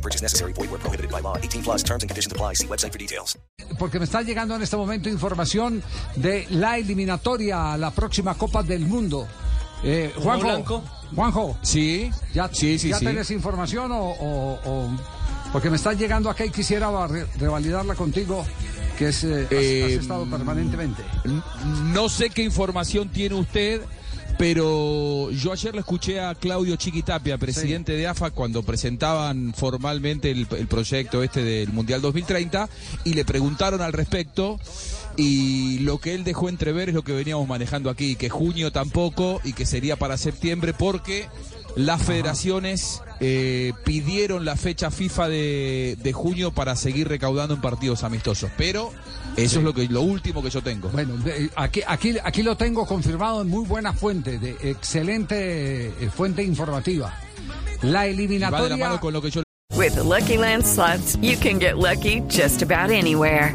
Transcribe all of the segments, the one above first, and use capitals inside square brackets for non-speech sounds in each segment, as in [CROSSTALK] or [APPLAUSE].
No purchase necessary. Void where prohibited by law. 18 plus terms and conditions apply. See website for details. Porque me está llegando en este momento información de la eliminatoria a la próxima Copa del Mundo. Eh, Juanjo, Blanco? Juanjo, Sí, ¿ya, sí, sí, ¿ya sí. tenés información o, o- o- Porque me está llegando acá y quisiera re- revalidarla contigo, que es, eh, has- Eh, has, estado permanentemente. No sé qué información tiene usted, pero yo ayer le escuché a Claudio Chiquitapia, presidente de AFA, cuando presentaban formalmente el, el proyecto este del Mundial 2030 y le preguntaron al respecto y lo que él dejó entrever es lo que veníamos manejando aquí, que junio tampoco y que sería para septiembre porque las federaciones eh, pidieron la fecha FIFA de, de junio para seguir recaudando en partidos amistosos, pero eso es lo que lo último que yo tengo. Bueno, de- aquí, aquí, aquí lo tengo confirmado en muy buena fuente, de excelente eh, fuente informativa. La Y va de la eliminatoria... mano con lo que yo With the Lucky Land slots, you can get lucky just about anywhere.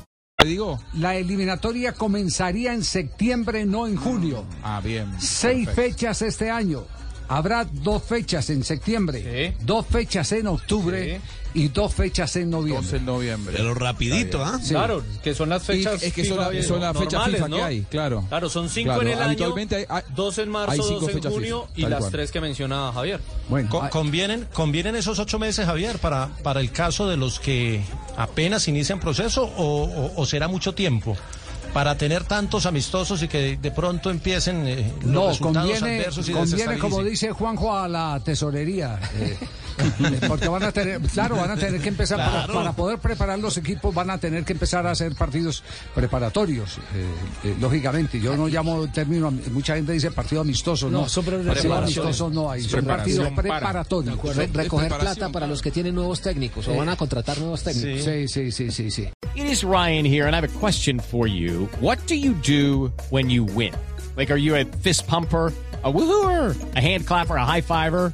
La eliminatoria comenzaría en septiembre, no en junio. Ah, bien. Seis perfecto. fechas este año. Habrá dos fechas en septiembre, Sí. dos fechas en octubre y dos fechas en 12 noviembre. de noviembre. Pero rapidito, ¿ah? Sí. Claro, que son las fechas. Y es que son, la- FIFA son las fechas normales, FIFA ¿no? que hay, claro. Claro, son cinco Claro, en el año, hay- hay- dos en marzo, hay cinco dos en junio FIFA, y las cual. tres que mencionaba Javier. Bueno, Co- ¿Convienen, ¿Convienen esos ocho meses, Javier, para, para el caso de los que apenas inician proceso o, o- o será mucho tiempo? Para tener tantos amistosos y que de pronto empiecen eh, los no, resultados conviene, adversos y conviene como dice Juanjo, a la tesorería. eh, [LAUGHS] [LAUGHS] porque van a tener, claro, van a tener que empezar, para, Claro. para poder preparar los equipos, van a tener que empezar a hacer partidos preparatorios, eh, eh, lógicamente. Yo no llamo el término, mucha gente dice partido amistoso, no, son pre- partido amistoso no hay, son partidos para. preparatorios. Re- recoger plata para para- los que tienen nuevos técnicos o van a contratar nuevos técnicos. Sí, sí, sí, sí, sí. It is Ryan here, and I have a question for you. What do you do when you win? Like, are you a fist pumper? A woohooer, a hand clapper, a high fiver.